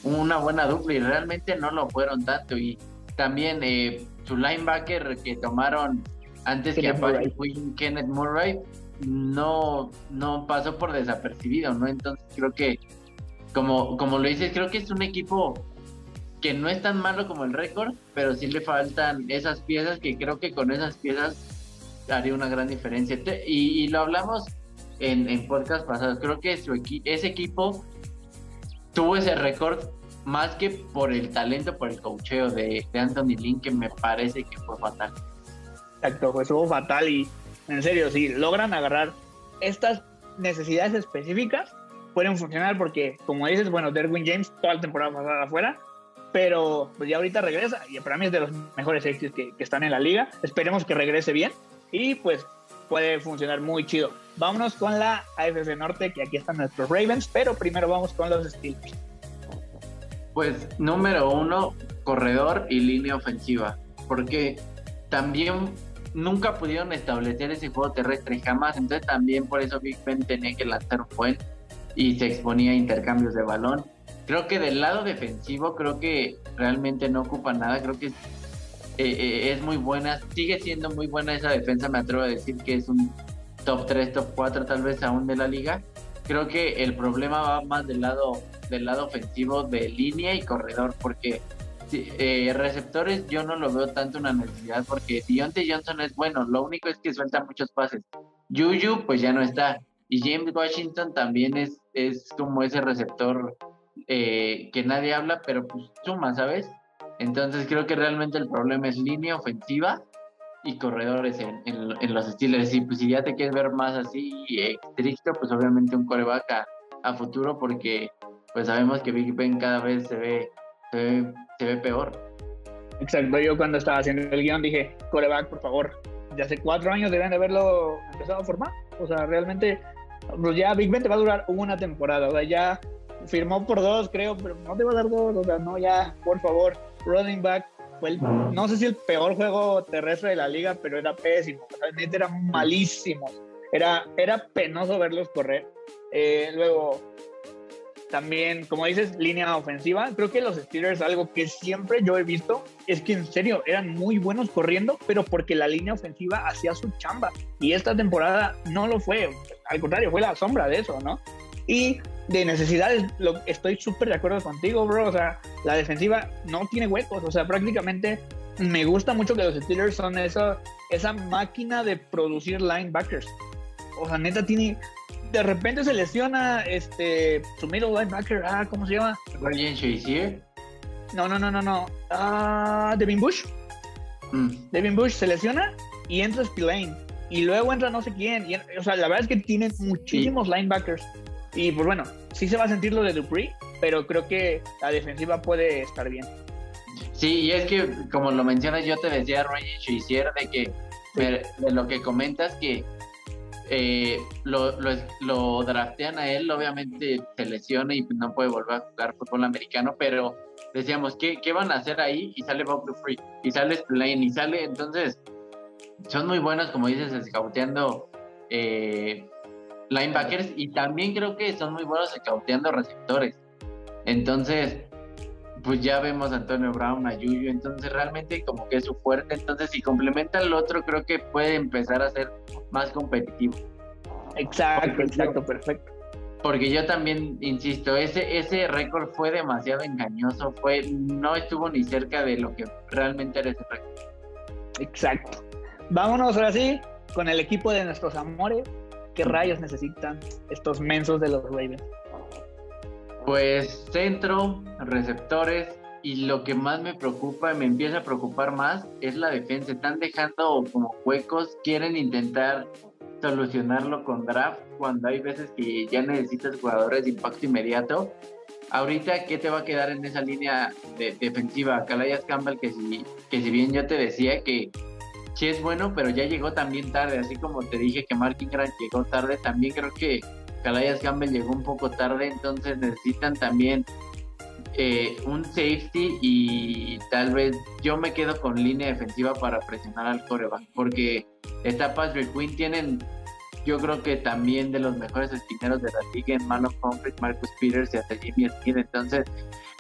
una buena dupla y realmente no lo fueron tanto. Y también eh, su linebacker que tomaron antes que apareció Kenneth Murray no, no pasó por desapercibido, ¿no? Entonces creo que como, como lo dices, creo que es un equipo que no es tan malo como el récord, pero sí le faltan esas piezas que creo que con esas piezas haría una gran diferencia. Y, lo hablamos en, en podcast pasados, creo que su ese equipo tuvo ese récord más que por el talento, por el cocheo de, Anthony Lynn, que me parece que fue fatal. Exacto, fue estuvo fatal y en serio, si logran agarrar estas necesidades específicas, pueden funcionar porque, como dices, bueno, Derwin James toda la temporada pasada afuera, pero pues ya ahorita regresa y para mí es de los mejores éxitos que, que, están en la liga. Esperemos que regrese bien y pues puede funcionar muy chido. Vámonos con la AFC Norte, que aquí están nuestros Ravens, pero primero vamos con los Steelers. Pues número uno, corredor y línea ofensiva, porque también nunca pudieron establecer ese juego terrestre jamás, entonces también por eso Big Ben tenía que lanzar un buen y se exponía a intercambios de balón. Creo que del lado defensivo, creo que realmente no ocupa nada, creo que es, eh, eh, es muy buena, sigue siendo muy buena esa defensa, me atrevo a decir que es un top 3, top 4 tal vez aún de la liga. Creo que el problema va más del lado, del lado ofensivo de línea y corredor, porque eh, receptores yo no lo veo tanto una necesidad porque Deontay Johnson es bueno, lo único es que suelta muchos pases. Juju pues ya no está, y James Washington también es, es como ese receptor eh, que nadie habla, pero pues suma, ¿sabes? Entonces creo que realmente el problema es línea ofensiva y corredores en, en, los Steelers. Y pues si ya te quieres ver más así estricto, pues obviamente un coreback a, futuro porque pues sabemos que Big Ben cada vez se ve, se ve, peor. Exacto, yo cuando estaba haciendo el guion dije, coreback, por favor, ya hace cuatro años deben de haberlo empezado a formar. O sea, realmente pues ya Big Ben te va a durar una temporada, o sea, ya firmó por dos, creo, pero no te va a dar dos, o sea, no, ya, por favor, running back, fue no sé si el peor juego terrestre de la liga, pero era pésimo, realmente era malísimo, era, era penoso verlos correr. Eh, luego, también, como dices, línea ofensiva. Creo que los Steelers, algo que siempre yo he visto, es que en serio eran muy buenos corriendo, pero porque la línea ofensiva hacía su chamba. Y esta temporada no lo fue. Al contrario, fue la sombra de eso, ¿no? Y de necesidades, lo, estoy súper de acuerdo contigo, bro. O sea, la defensiva no tiene huecos. O sea, prácticamente me gusta mucho que los Steelers son esa, esa máquina de producir linebackers. O sea, neta tiene de repente se lesiona este su middle linebacker, ah, ¿cómo se llama? Ryan Shazier. No, no, no, no, no. Ah, Devin Bush. Mm. Devin Bush se lesiona y entra Spillane. Y luego entra no sé quién. Y, o sea, la verdad es que tienen muchísimos linebackers. Y pues bueno, sí se va a sentir lo de Dupree, pero creo que la defensiva puede estar bien. Sí, y es que, como lo mencionas, yo te decía, Ryan Shazier, de que de, lo que comentas, que eh, lo, lo, draftean a él, obviamente se lesiona y no puede volver a jugar fútbol americano, pero decíamos, ¿qué, qué van a hacer ahí? Y sale Bob Free, y sale Spillane, y sale, entonces, son muy buenos, como dices, scouteando eh, linebackers, y también creo que son muy buenos scouteando receptores. Entonces, pues ya vemos a Antonio Brown, a Yuyu, entonces realmente como que es su fuerte, entonces si complementa al otro creo que puede empezar a ser más competitivo. Exacto, exacto, perfecto. Porque yo también insisto, ese, ese récord fue demasiado engañoso, fue, no estuvo ni cerca de lo que realmente era ese récord. Exacto. Vámonos ahora sí con el equipo de nuestros amores. ¿Qué rayos necesitan estos mensos de los Ravens? Pues centro, receptores y lo que más me preocupa me empieza a preocupar más es la defensa. Están dejando como huecos, quieren intentar solucionarlo con draft cuando hay veces que ya necesitas jugadores de impacto inmediato. Ahorita, ¿qué te va a quedar en esa línea de, defensiva? Calayas Campbell, que si, que si bien yo te decía que sí es bueno, pero ya llegó también tarde, así como te dije que Mark Ingram llegó tarde, también creo que Calayas Campbell llegó un poco tarde, entonces necesitan también eh, un safety y tal vez yo me quedo con línea defensiva para presionar al coreback, porque esta Patrick Quinn tienen, yo creo que también de los mejores esquineros de la liga en of Conflict, Marcus Peters y hasta Jimmy Smith, entonces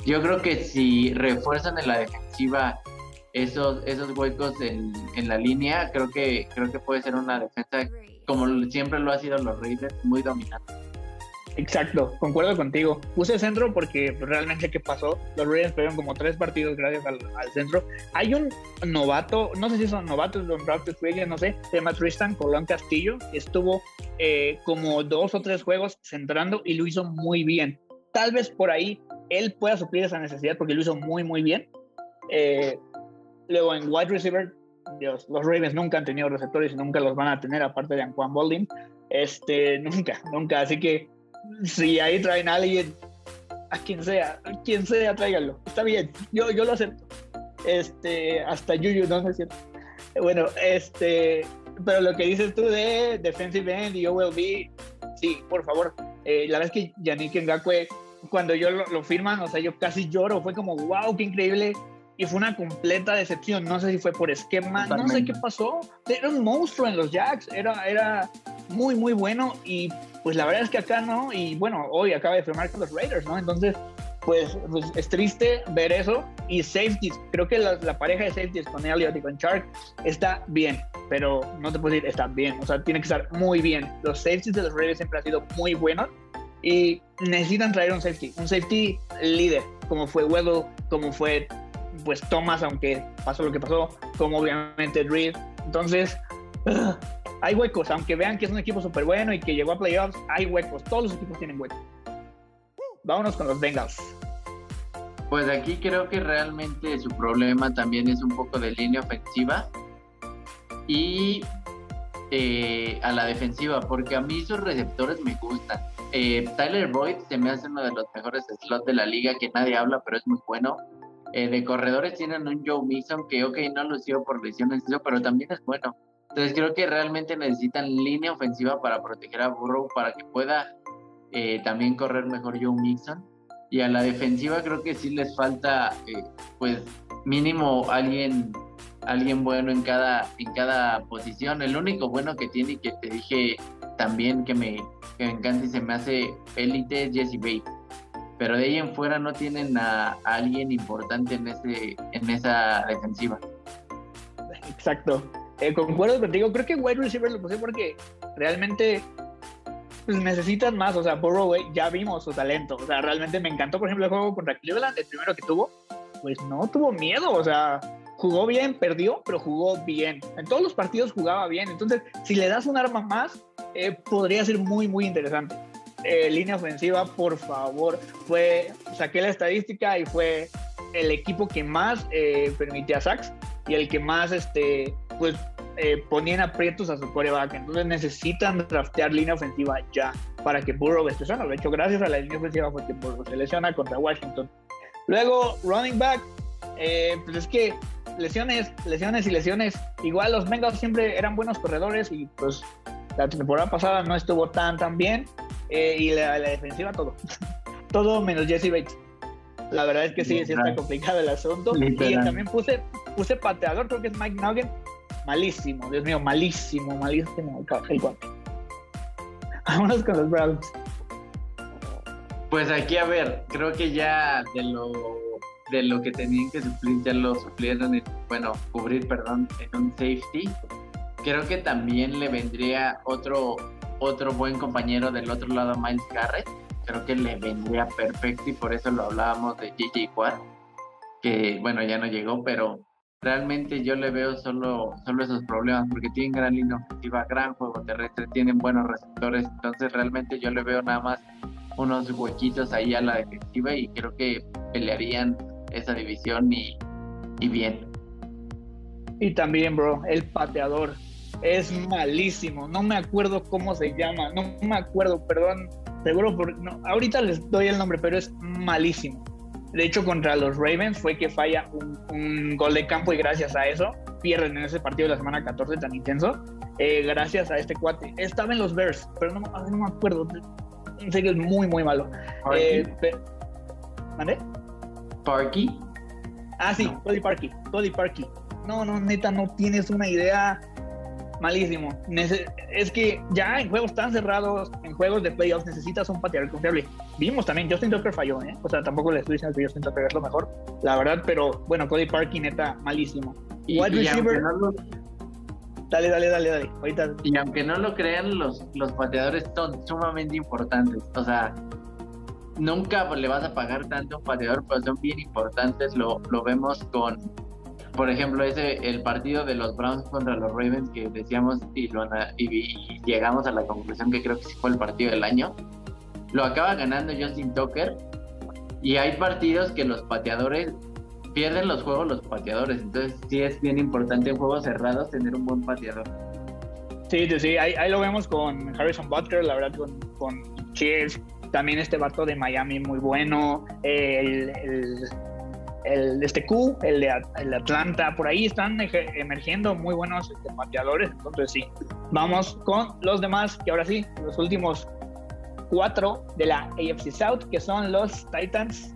yo creo que si refuerzan en la defensiva esos, esos huecos en, en la línea, creo que, creo que puede ser una defensa como siempre lo ha sido los Raiders, muy dominante. Exacto, concuerdo contigo. Puse centro porque realmente qué pasó. Los Raiders perdieron como tres partidos gracias al, centro. Hay un novato, no sé si son novatos, los drafted no sé, se llama Tristan Colón Castillo. Estuvo eh, como dos o tres juegos centrando y lo hizo muy bien. Tal vez por ahí él pueda suplir esa necesidad porque lo hizo muy, muy bien. Eh, luego en wide receiver Dios, los Ravens nunca han tenido receptores y nunca los van a tener, aparte de Anquan Boldin. Este, *laughs* nunca, nunca. Así que si ahí traen a alguien, a quien sea, a quien sea, tráiganlo. Está bien, yo, yo lo acepto. Este, hasta Yuyu, no sé si Bueno, este, pero lo que dices tú de defensive end y OLB, sí, por favor. Eh, la verdad es que Yannick Ngakwe, cuando yo lo, lo firman, o sea, yo casi lloro. Fue como, wow, qué increíble y fue una completa decepción. No sé si fue por esquema, no sé qué pasó. Era un monstruo en los Jacks, era, era muy, muy bueno y pues la verdad es que acá no. Y bueno, hoy acaba de firmar con los Raiders, ¿no? Entonces, pues, pues es triste ver eso. Y safeties, creo que la, la, pareja de safeties con Elliot y con Shark está bien, pero no te puedo decir está bien, o sea, tiene que estar muy bien. Los safeties de los Raiders siempre han sido muy buenos y necesitan traer un safety, un safety líder, como fue Weddle, como fue pues Thomas, aunque pasó lo que pasó, como obviamente Reed. Entonces, hay huecos, aunque vean que es un equipo súper bueno y que llegó a playoffs, hay huecos, todos los equipos tienen huecos. Vámonos con los Bengals. Pues aquí creo que realmente su problema también es un poco de línea ofensiva y eh, a la defensiva, porque a mí sus receptores me gustan. Eh, Tyler Boyd se me hace uno de los mejores slots de la liga que nadie habla, pero es muy bueno. Eh, de corredores tienen un Joe Mixon que, ok, no lució por lesiones, pero también es bueno. Entonces creo que realmente necesitan línea ofensiva para proteger a Burrow, para que pueda eh, también correr mejor Joe Mixon. Y a la defensiva creo que sí les falta, eh, pues mínimo alguien alguien bueno en cada en cada posición. El único bueno que tiene y que te dije también que me, que me encanta y se me hace élite es Jesse Bates pero de ahí en fuera no tienen a, alguien importante en, ese, en esa defensiva. Exacto. Eh, concuerdo contigo. Creo que wide receiver lo puse porque realmente pues, necesitan más. O sea, Burrow ya vimos su talento. O sea, realmente me encantó, por ejemplo, el juego contra Cleveland, el primero que tuvo. Pues no tuvo miedo. O sea, jugó bien, perdió, pero jugó bien. En todos los partidos jugaba bien. Entonces, si le das un arma más, eh, podría ser muy, muy interesante. Eh, línea ofensiva, por favor. Fue, saqué la estadística y fue el equipo que más eh, permitía sacks y el que más, este, pues, eh, ponían aprietos a su coreback. Entonces necesitan draftear línea ofensiva ya para que Burrow esté sano. De hecho, gracias a la línea ofensiva fue que Burrow se lesiona contra Washington. Luego, running back, pues es que lesiones, lesiones y lesiones. Igual los Bengals siempre eran buenos corredores y pues la temporada pasada no estuvo tan tan bien. Eh, y la, defensiva todo. *laughs* todo menos Jesse Bates. La verdad es que sí, sí está complicado el asunto. Y también puse, puse pateador, creo que es Mike Nugget. Malísimo, Dios mío, malísimo, malísimo el cuate. *laughs* Vámonos con los Browns. Pues aquí, a ver, creo que ya de lo, de lo que tenían que suplir, ya lo suplieron, bueno, cubrir, perdón, en un safety. Creo que también le vendría otro otro buen compañero del otro lado, Miles Garrett. Creo que le vendría perfecto y por eso lo hablábamos de JJ Watt, que bueno, ya no llegó, pero realmente yo le veo solo, solo esos problemas porque tienen gran línea ofensiva, gran juego terrestre, tienen buenos receptores, entonces realmente yo le veo nada más unos huequitos ahí a la defensiva y creo que pelearían esa división y, y bien. Y también, bro, el pateador es malísimo. No me acuerdo cómo se llama. No me acuerdo, perdón. Seguro, por, no, ahorita les doy el nombre, pero es malísimo. De hecho, contra los Ravens fue que falla un, gol de campo y gracias a eso pierden en ese partido de la semana 14 tan intenso. Eh, gracias a este cuate. Estaba en los Bears, pero no, no me acuerdo. En serio, es muy, muy malo. Eh, ¿Mande? ¿Parky? Ah, sí, Cody Parky. Cody Parky. No, no, neta, no tienes una idea malísimo. es que ya en juegos tan cerrados, en juegos de playoffs, necesitas un pateador confiable. Vimos también, Justin Tucker falló, ¿eh? O sea, tampoco le estoy diciendo que Justin Tucker es lo mejor, la verdad, pero bueno, Cody Parky, neta, malísimo. Y, receiver. Dale, dale, dale, dale. Ahorita. Y aunque no lo crean, los, los pateadores son sumamente importantes. O sea, nunca le vas a pagar tanto a un pateador, pero son bien importantes. Lo, lo vemos con por ejemplo, ese el partido de los Browns contra los Ravens que decíamos y, y, llegamos a la conclusión que creo que sí fue el partido del año, lo acaba ganando Justin Tucker y hay partidos que los pateadores pierden los juegos los pateadores, entonces sí es bien importante en juegos cerrados tener un buen pateador. Sí, sí, ahí, ahí lo vemos con Harrison Butker, la verdad, con, con Cheers, también este vato de Miami muy bueno, el el este Q, el de el Atlanta, por ahí están emergiendo muy buenos este, pateadores. Entonces, sí, vamos con los demás, que ahora sí, los últimos cuatro de la AFC South, que son los Titans.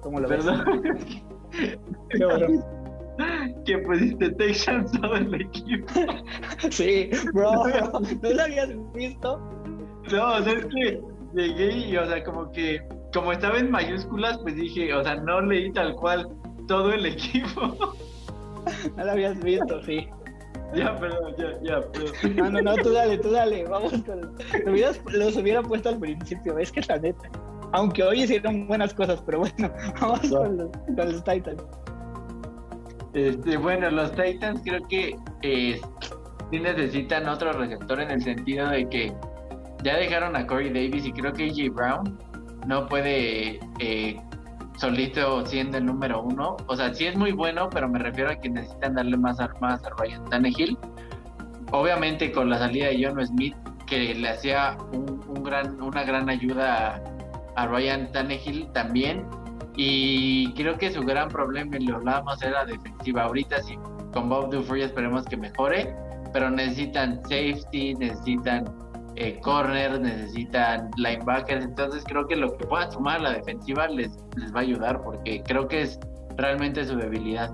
¿Cómo lo ves? *laughs* Qué bueno. *laughs* Que pusiste Titans *laughs* todo el equipo. sí, bro, ¿no lo habías visto? No, o sea, es que llegué y, o sea, como que como estaba en mayúsculas, pues dije, o sea, no leí tal cual todo el *laughs* equipo. No lo habías visto, sí. Ya, perdón, ya, ya, perdón. No, no, no, tú dale, tú dale, vamos con... los hubiera puesto al principio, es que la neta. Aunque hoy hicieron buenas cosas, pero bueno, *laughs* vamos con, los, con, los, Titans. Este, bueno, los Titans creo que eh, sí necesitan otro receptor en el sentido de que ya dejaron a Corey Davis y creo que AJ Brown no puede eh, solito siendo el número uno. O sea, sí es muy bueno, pero me refiero a que necesitan darle más armas a Ryan Tannehill. Obviamente con la salida de John Smith, que le hacía un, gran, una gran ayuda a, Ryan Tannehill también. Y creo que su gran problema, y lo hablábamos, era defensiva. Ahorita sí, con Bob Dufresne esperemos que mejore, pero necesitan safety, necesitan eh, corner, necesitan linebackers, entonces creo que lo que pueda sumar la defensiva les, les va a ayudar porque creo que es realmente su debilidad.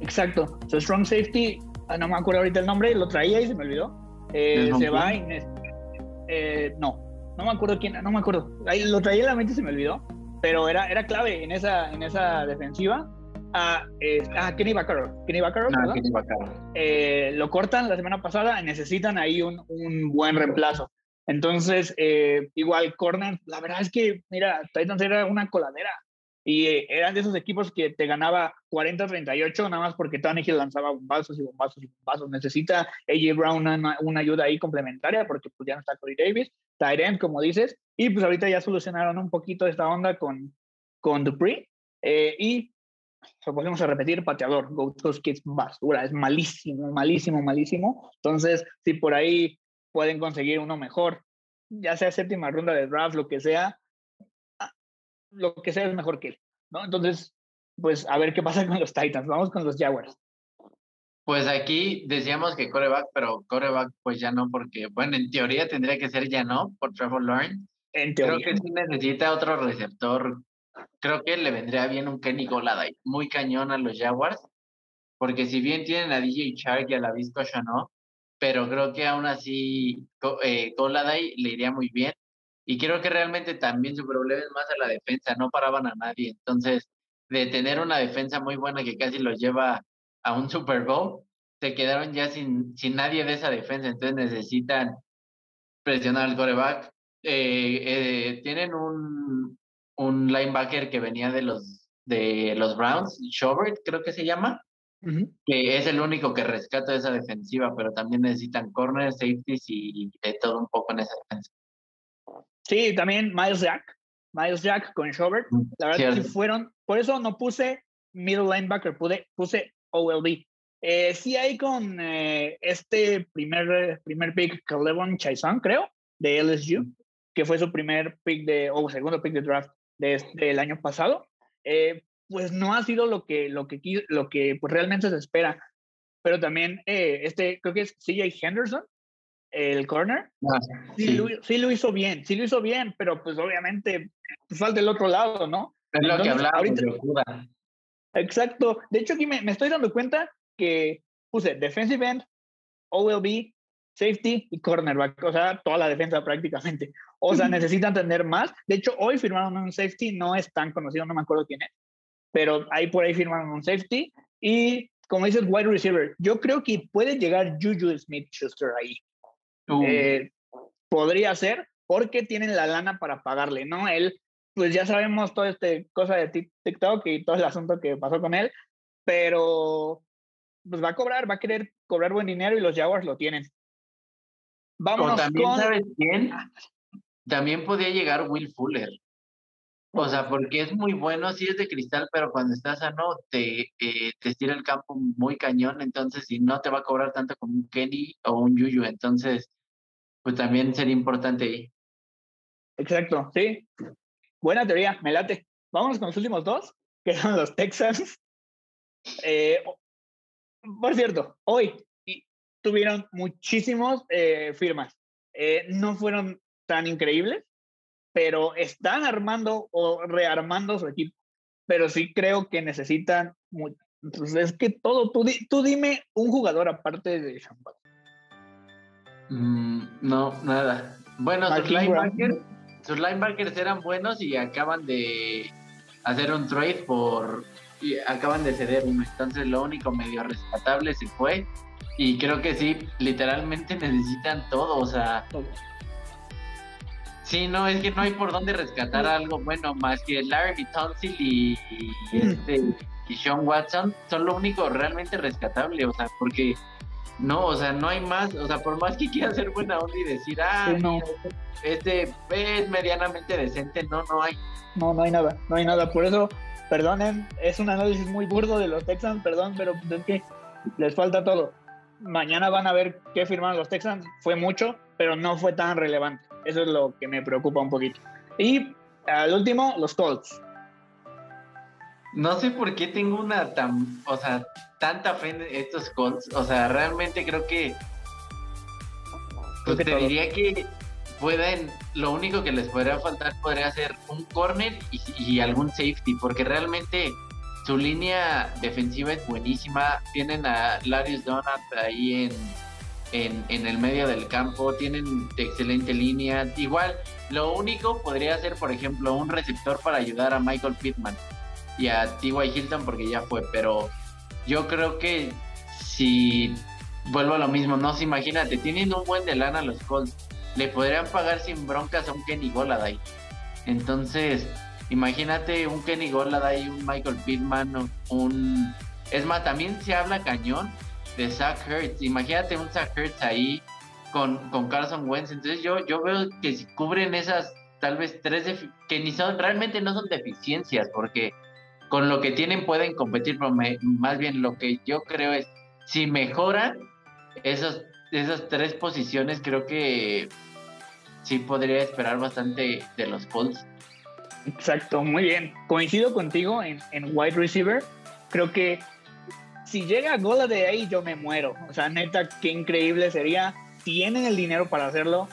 Exacto, su strong safety, ah, no me acuerdo ahorita el nombre, lo traía y se me olvidó. Eh, se va eh, no, no me acuerdo quién, no me acuerdo. Ahí lo traía en la mente y se me olvidó, pero era, era clave en esa, en esa defensiva a, Kenny Vaccaro. Kenny Vaccaro, eh, lo cortan la semana pasada, necesitan ahí un, un buen reemplazo. Entonces, eh, igual corner, la verdad es que, mira, Titans era una coladera. y eh, eran de esos equipos que te ganaba 40-38 nada más porque Tannehill lanzaba bombazos y bombazos y bombazos. Necesita AJ Brown una, una, ayuda ahí complementaria porque pues ya no está Corey Davis, Tyrant, como dices, y pues ahorita ya solucionaron un poquito esta onda con, con Dupree eh, y lo podemos a repetir, pateador, Ghost Kids basura, es malísimo, malísimo, malísimo. Entonces, si por ahí pueden conseguir uno mejor, ya sea séptima ronda de draft, lo que sea, lo que sea es mejor que él, ¿no? Entonces, pues a ver qué pasa *laughs* con los Titans. Vamos con los Jaguars. Pues aquí decíamos que coreback, pero coreback pues ya no, porque, bueno, en teoría tendría que ser ya no por Trevor Lawrence. En teoría. Creo que sí necesita otro receptor. Creo que le vendría bien un Kenny Goladay, muy cañón a los Jaguars, porque si bien tienen a DJ Shark y a la Visco no, pero creo que aún así eh, Goladay le iría muy bien. Y creo que realmente también su problema es más a la defensa, no paraban a nadie. Entonces, de tener una defensa muy buena que casi los lleva a un Super Bowl, se quedaron ya sin, sin nadie de esa defensa. Entonces necesitan presionar al coreback. Eh, eh, tienen un, un linebacker que venía de los, de los Browns, Schobert creo que se llama, que es el único que rescata esa defensiva, pero también necesitan corners, safeties y de todo un poco en esa defensa. Sí, también Miles Jack. Miles Jack con Schobert. La verdad que fueron. Por eso no puse middle linebacker, puse, puse OLB. Eh, sí hay con eh, este primer, primer pick, Calebon Chaison, creo, de LSU, que fue su primer pick de, o segundo pick de draft de del año pasado. Eh, pues no ha sido lo que, lo que, lo que pues realmente se espera. Pero también este, creo que es CJ Henderson, el corner, ah, sí, Lo, hizo bien, sí lo hizo bien, pero pues obviamente pues, falta el otro lado, ¿no? Es lo que hablaba ahorita, Exacto. De hecho, aquí me, me, estoy dando cuenta que puse defensive end, OLB, safety y cornerback, o sea, toda la defensa prácticamente. O sea, necesitan tener más. De hecho, hoy firmaron un safety, no es tan conocido, no me acuerdo quién es, pero ahí por ahí firmaron un safety. Y como dices, wide receiver, yo creo que puede llegar Juju Smith-Schuster ahí. Eh, podría ser porque tienen la lana para pagarle, ¿no? Él, pues ya sabemos toda esta cosa de TikTok y todo el asunto que pasó con él, pero pues va a cobrar, va a querer cobrar buen dinero y los Jaguars lo tienen. Vamos también, ¿sabes quién? También podía llegar Will Fuller. O sea, porque es muy bueno, sí es de cristal, pero cuando estás sano te, eh, te estira el campo muy cañón, entonces si no te va a cobrar tanto como un Kenny o un Yuyu, entonces pues también sería importante ahí. Exacto, sí. Buena teoría, me late. Vámonos con los últimos dos, *laughs* que son los Texans. Eh, por cierto, hoy tuvieron muchísimas eh, firmas. Eh, no fueron tan increíbles, pero están armando o rearmando su equipo. Pero sí creo que necesitan mucho. Entonces, es que todo, tú, tú dime un jugador aparte de Champagne. Mm, no, nada. Bueno, sus linebackers, sus linebackers eran buenos y acaban de hacer un trade por. Y acaban de ceder uno. Entonces, lo único medio rescatable se fue. Y creo que sí, literalmente *laughs* necesitan todo. O sea. Sí, no, es que no hay por dónde rescatar algo bueno más que Larry Tonsil y, y, este, y Sean Watson son lo único realmente rescatable, o sea, porque no, o sea, no hay más, o sea, por más que quiera ser buena onda y decir, ah, no. este es medianamente decente, no, no hay. No, no hay nada, no hay nada. Por eso, perdonen, es un análisis muy burdo de los Texans, perdón, pero es que les falta todo. Mañana van a ver qué firmaron los Texans, fue mucho, pero no fue tan relevante. Eso es lo que me preocupa un poquito. Y al último, los Colts. No sé por qué tengo una tan, o sea, tanta fe en estos Colts. O sea, realmente creo que. Pues te diría que pueden. Lo único que les podría faltar podría ser un corner y, algún safety, porque realmente su línea defensiva es buenísima. Tienen a Larius Donat ahí en, en, el medio del campo, tienen excelente línea. Igual, lo único podría ser, por ejemplo, un receptor para ayudar a Michael Pittman y a T.Y. Hilton porque ya fue, pero yo creo que si vuelvo a lo mismo, no se imagínate, tienen un buen de lana los Colts, le podrían pagar sin broncas a un Kenny Goladay. Entonces, Imagínate un Kenny Golladay, un Michael Pittman, un... Es también se habla cañón de Zach Hertz. Imagínate un Zach Hertz ahí con, con Carson Wentz. Entonces yo, yo veo que si cubren esas tal vez tres que ni son, realmente no son deficiencias, porque con lo que tienen pueden competir, pero más bien lo que yo creo es, si mejoran esos, esas tres posiciones, creo que sí podría esperar bastante de los Colts. Exacto, muy bien. Coincido contigo en, en wide receiver. Creo que si llega Gola de ahí, yo me muero. O sea, neta, qué increíble sería. Tienen el dinero para hacerlo.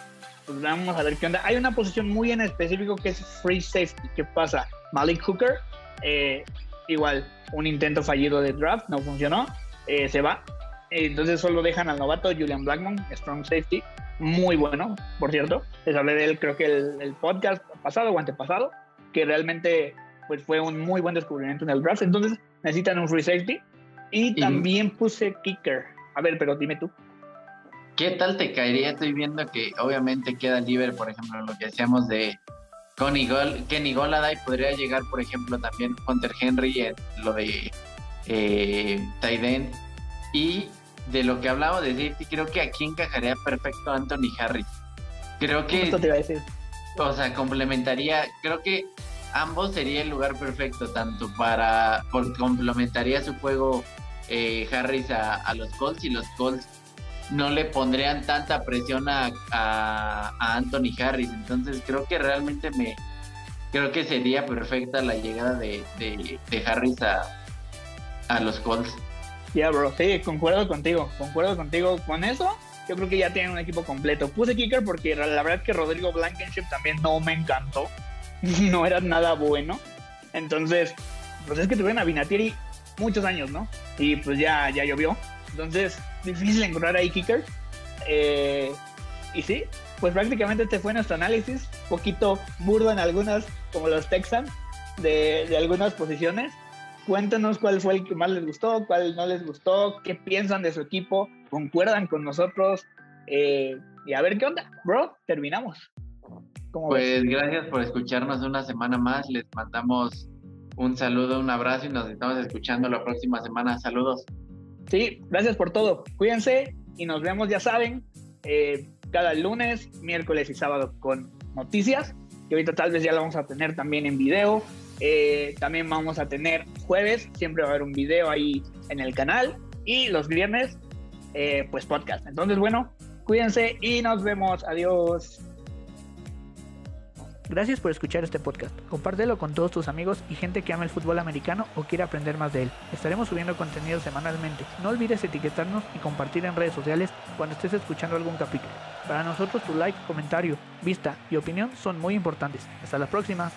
Pues vamos a ver qué onda. Hay una posición muy en específico que es free safety. ¿Qué pasa? Malik Hooker, eh, igual, un intento fallido de draft, no funcionó. Eh, se va. Entonces solo dejan al novato Julian Blackmon, strong safety. Muy bueno, por cierto. Les hablé de él, creo que el, el podcast pasado o antepasado que realmente pues fue un muy buen descubrimiento en el draft. Entonces necesitan un free safety. Y, también puse kicker. A ver, pero dime tú. ¿Qué tal te caería? Estoy viendo que obviamente queda libre, por ejemplo, lo que decíamos de Connie Gol, Kenny Goladay. Podría llegar, por ejemplo, también Hunter Henry en lo de eh, Tyden. Y de lo que hablamos de safety, creo que aquí encajaría perfecto Anthony Harris. Creo que. Esto te iba a decir. O sea, complementaría. Creo que ambos sería el lugar perfecto, tanto para, por complementaría su juego eh, Harris a, los Colts y los Colts no le pondrían tanta presión a, a, Anthony Harris. Entonces creo que realmente me creo que sería perfecta la llegada de, de, Harris a, a los Colts. Ya, bro, sí, concuerdo contigo, concuerdo contigo con eso. Yo creo que ya tienen un equipo completo. Puse kicker porque la verdad que Rodrigo Blankenship también no me encantó. *laughs* no era nada bueno. Entonces, pues es que tuvieron a Vinatieri muchos años, ¿no? Y pues ya, ya llovió. Entonces, difícil encontrar ahí kickers. Eh, y sí, pues prácticamente este fue nuestro análisis. Poquito burdo en algunas, como los Texans, de, de algunas posiciones. Cuéntanos cuál fue el que más les gustó, cuál no les gustó, qué piensan de su equipo, concuerdan con nosotros. Eh, y a ver qué onda, bro. Terminamos. Pues gracias por escucharnos una semana más. Les mandamos un saludo, un abrazo y nos estamos escuchando la próxima semana. Saludos. Sí, gracias por todo. Cuídense y nos vemos, ya saben, eh, cada lunes, miércoles y sábado con noticias, que ahorita tal vez ya lo vamos a tener también en video. Eh, también vamos a tener jueves, siempre va a haber un video ahí en el canal y los viernes, eh, pues podcast. Entonces, bueno, cuídense y nos vemos. Adiós. Gracias por escuchar este podcast. Compártelo con todos tus amigos y gente que ama el fútbol americano o quiere aprender más de él. Estaremos subiendo contenido semanalmente. No olvides etiquetarnos y compartir en redes sociales cuando estés escuchando algún capítulo. Para nosotros tu like, comentario, vista y opinión son muy importantes. Hasta la próxima.